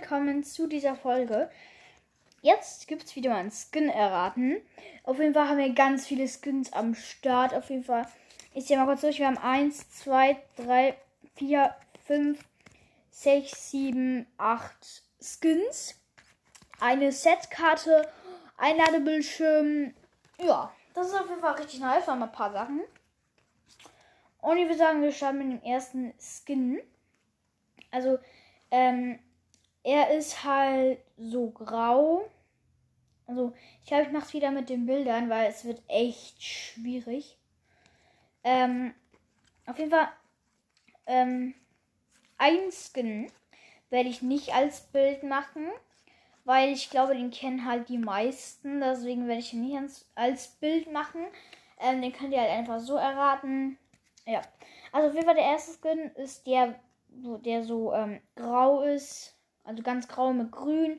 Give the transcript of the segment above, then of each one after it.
Willkommen zu dieser Folge. Jetzt gibt es wieder mal ein Skin erraten. Auf jeden Fall haben wir ganz viele Skins am Start. Auf jeden Fall, ich sehe mal kurz durch. Wir haben 1, 2, 3, 4, 5, 6, 7, 8 Skins. Eine Setkarte, ein Ladebildschirm. Ja, das ist auf jeden Fall richtig nice. Wir haben ein paar Sachen. Und ich würde sagen, wir starten mit dem ersten Skin. Also, ähm, er ist halt so grau. Also, ich glaube, ich mache es wieder mit den Bildern, weil es wird echt schwierig. Ähm, auf jeden Fall, ähm, ein Skin werde ich nicht als Bild machen, weil ich glaube, den kennen halt die meisten. Deswegen werde ich ihn nicht als, als Bild machen. Ähm, den könnt ihr halt einfach so erraten. Ja. Also auf jeden Fall der erste Skin ist der, der so ähm, grau ist. Also ganz grau mit grün.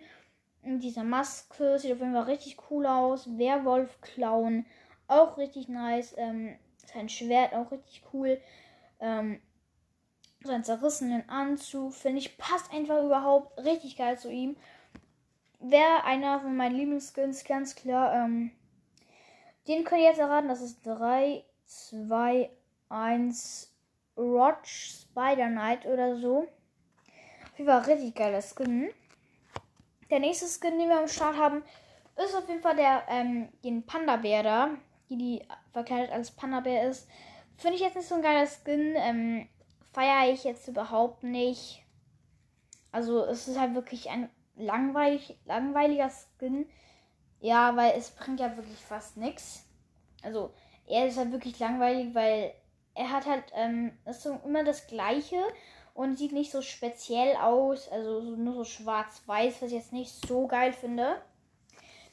Und diese Maske sieht auf jeden Fall richtig cool aus. Werwolf-Clown. Auch richtig nice. Ähm, sein Schwert auch richtig cool. Ähm, seinen zerrissenen Anzug, finde ich, passt einfach überhaupt richtig geil zu ihm. Wäre einer von meinen Lieblingsskins, ganz klar. Ähm, den könnt ihr jetzt erraten. Das ist 3, 2, 1 Roach Spider Knight oder so. Fall richtig geiler Skin. Der nächste Skin, den wir am Start haben, ist auf jeden Fall der, ähm, den Panda-Bär da. Die, die verkleidet als Panda-Bär ist. Finde ich jetzt nicht so ein geiler Skin. Ähm, Feiere ich jetzt überhaupt nicht. Also es ist halt wirklich ein langweilig, langweiliger Skin. Ja, weil es bringt ja wirklich fast nichts. Also er ist halt wirklich langweilig, weil er hat halt, ähm, ist so immer das gleiche und sieht nicht so speziell aus. Also nur so schwarz-weiß, was ich jetzt nicht so geil finde.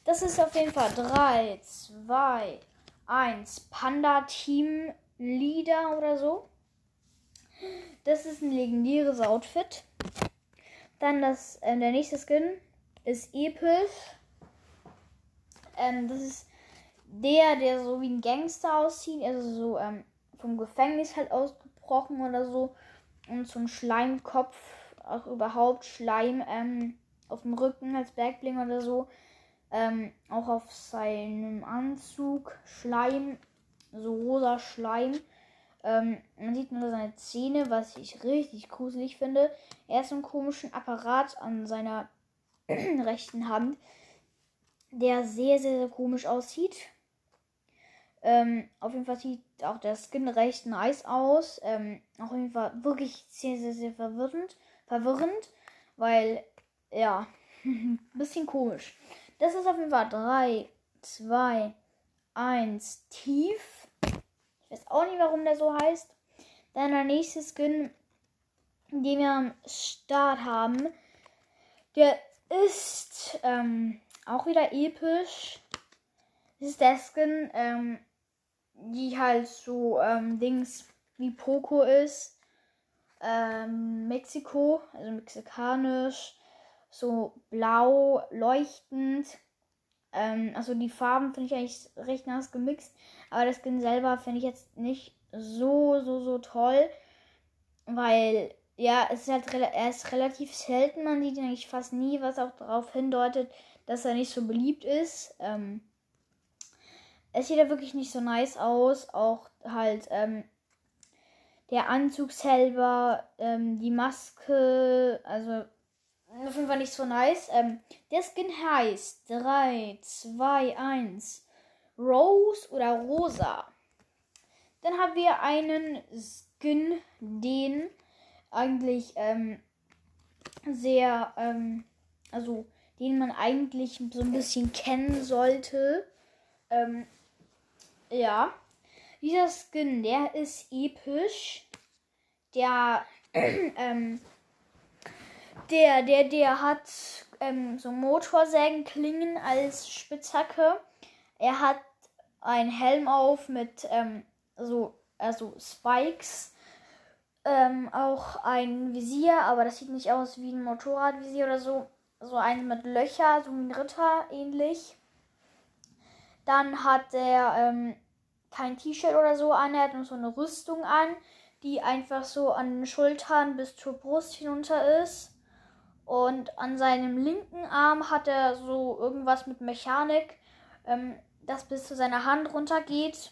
Das ist auf jeden Fall 3, 2, 1. Panda Team Leader oder so. Das ist ein legendäres Outfit. Dann das, äh, der nächste Skin ist episch. Ähm, das ist der, der so wie ein Gangster aussieht. Also so ähm, vom Gefängnis halt ausgebrochen oder so. Und so ein Schleimkopf, auch überhaupt Schleim ähm, auf dem Rücken als Backbling oder so. Ähm, auch auf seinem Anzug Schleim, so rosa Schleim. Ähm, man sieht nur seine Zähne, was ich richtig gruselig finde. Er ist so einen komischen Apparat an seiner rechten Hand, der sehr, sehr, sehr komisch aussieht. Ähm, auf jeden Fall sieht auch der Skin recht nice aus. Ähm, auf jeden Fall wirklich sehr, sehr, sehr verwirrend. Verwirrend, weil, ja, bisschen komisch. Das ist auf jeden Fall 3, 2, 1, tief. Ich weiß auch nicht, warum der so heißt. Dann der nächste Skin, den wir am Start haben, der ist ähm, auch wieder episch. Das ist der Skin, ähm, die halt so ähm, Dings wie Poco ist. Ähm, Mexiko, also mexikanisch, so blau, leuchtend. Ähm, also die Farben finde ich eigentlich recht nass gemixt, aber das Skin selber finde ich jetzt nicht so, so, so toll, weil ja, es ist halt er ist relativ selten, man sieht ihn eigentlich fast nie, was auch darauf hindeutet, dass er nicht so beliebt ist. Ähm, es sieht ja wirklich nicht so nice aus. Auch halt ähm, der Anzug selber, ähm, die Maske, also auf jeden Fall nicht so nice. Ähm, der Skin heißt 3, 2, 1 Rose oder Rosa. Dann haben wir einen Skin, den eigentlich ähm, sehr, ähm, also den man eigentlich so ein bisschen kennen sollte. Ähm, ja. Dieser Skin, der ist episch. Der, ähm, der, der, der hat ähm, so Motorsägenklingen als Spitzhacke. Er hat einen Helm auf mit ähm, so also Spikes. Ähm, auch ein Visier, aber das sieht nicht aus wie ein Motorradvisier oder so. So eins mit Löcher, so ein Ritter ähnlich. Dann hat er ähm, kein T-Shirt oder so an, er hat nur so eine Rüstung an, die einfach so an den Schultern bis zur Brust hinunter ist. Und an seinem linken Arm hat er so irgendwas mit Mechanik, ähm, das bis zu seiner Hand runtergeht.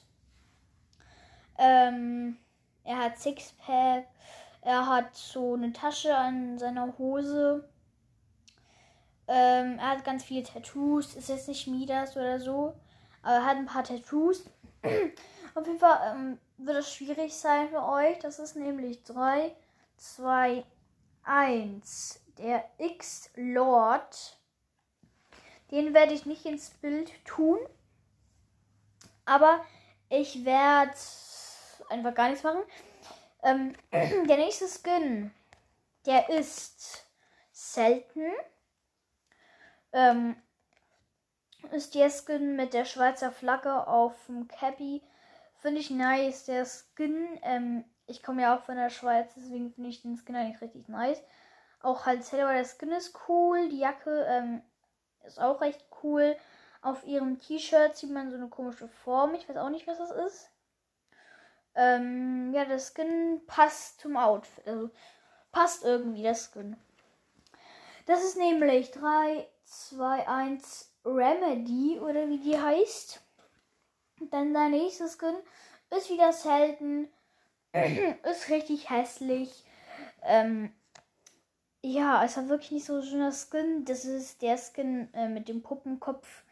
Ähm, er hat Sixpack. Er hat so eine Tasche an seiner Hose. Ähm, er hat ganz viele Tattoos. Ist jetzt nicht Midas oder so. Er hat ein paar Tattoos. Auf jeden Fall ähm, wird es schwierig sein für euch. Das ist nämlich 3, 2, 1. Der X-Lord. Den werde ich nicht ins Bild tun. Aber ich werde einfach gar nichts machen. Ähm, der nächste Skin, der ist selten. Ähm, ist der Skin mit der Schweizer Flagge auf dem Cappy. Finde ich nice. Der Skin, ähm, ich komme ja auch von der Schweiz, deswegen finde ich den Skin eigentlich richtig nice. Auch halt selber der Skin ist cool. Die Jacke ähm, ist auch recht cool. Auf ihrem T-Shirt sieht man so eine komische Form. Ich weiß auch nicht, was das ist. Ähm, ja, der Skin passt zum Outfit. Also passt irgendwie der Skin. Das ist nämlich 3, 2, 1 Remedy oder wie die heißt. Dann der nächste Skin ist wieder selten. ist richtig hässlich. Ähm, ja, es hat wirklich nicht so ein schöner Skin. Das ist der Skin äh, mit dem Puppenkopf.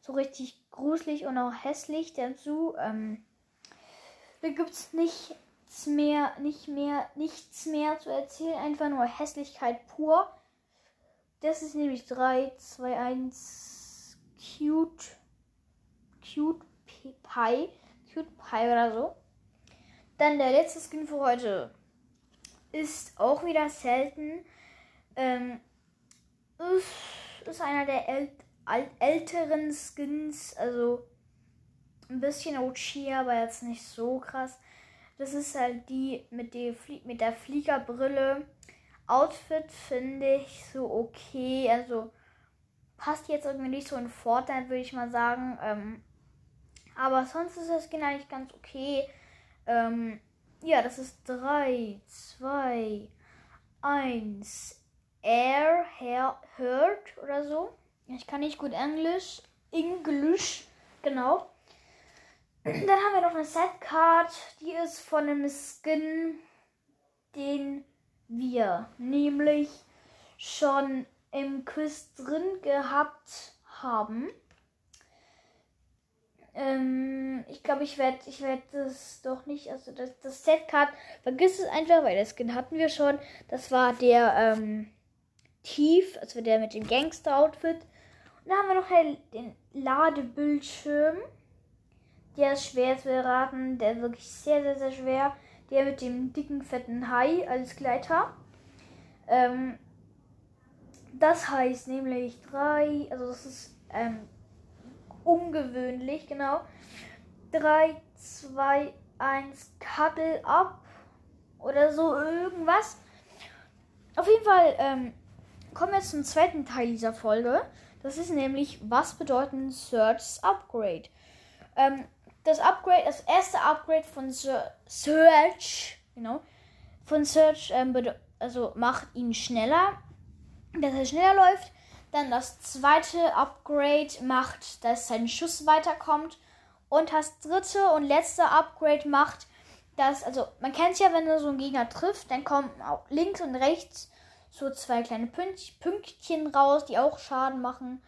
So richtig gruselig und auch hässlich dazu. Ähm, da gibt es nichts mehr, nicht mehr, nichts mehr zu erzählen. Einfach nur Hässlichkeit pur. Das ist nämlich 3, 2, 1 Cute. Cute Pie. Cute Pie oder so. Dann der letzte Skin für heute ist auch wieder selten. Ähm, ist, ist einer der äl älteren Skins, also ein bisschen OG, aber jetzt nicht so krass. Das ist halt die mit, die Flie mit der Fliegerbrille. Outfit finde ich so okay. Also passt jetzt irgendwie nicht so in Fortnite, würde ich mal sagen. Ähm, aber sonst ist das Skin eigentlich ganz okay. Ähm, ja, das ist 3, 2, 1. Air, Hair, Hurt oder so. Ich kann nicht gut Englisch. Englisch, genau. Dann haben wir noch eine Setcard, die ist von einem Skin, den wir nämlich schon im Quiz drin gehabt haben. Ähm, ich glaube, ich werde ich werd das doch nicht, also das, das Setcard, vergiss es einfach, weil das Skin hatten wir schon. Das war der ähm, Tief, also der mit dem Gangster-Outfit. Und dann haben wir noch den Ladebildschirm. Der ist schwer zu erraten. Der ist wirklich sehr, sehr, sehr schwer. Der mit dem dicken, fetten Hai als Gleiter. Ähm, das heißt nämlich drei, also das ist ähm, ungewöhnlich, genau. 3, 2, 1, Cuddle ab oder so irgendwas. Auf jeden Fall ähm, kommen wir zum zweiten Teil dieser Folge. Das ist nämlich, was bedeuten Search Upgrade? Ähm, das Upgrade, das erste Upgrade von Search, genau, von Search, ähm, also macht ihn schneller, dass er schneller läuft. Dann das zweite Upgrade macht, dass sein Schuss weiterkommt. Und das dritte und letzte Upgrade macht, dass, also man kennt ja, wenn er so einen Gegner trifft, dann kommen auch links und rechts so zwei kleine Pünktchen raus, die auch Schaden machen.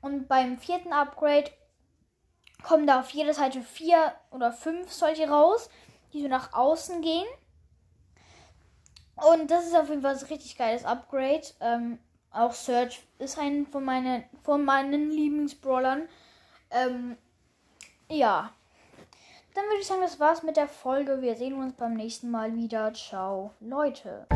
Und beim vierten Upgrade kommen da auf jeder Seite vier oder fünf solche raus, die so nach außen gehen. Und das ist auf jeden Fall ein richtig geiles Upgrade. Ähm, auch Search ist ein von meinen, von meinen Lieblingsbrawlern. Ähm, ja. Dann würde ich sagen, das war's mit der Folge. Wir sehen uns beim nächsten Mal wieder. Ciao, Leute.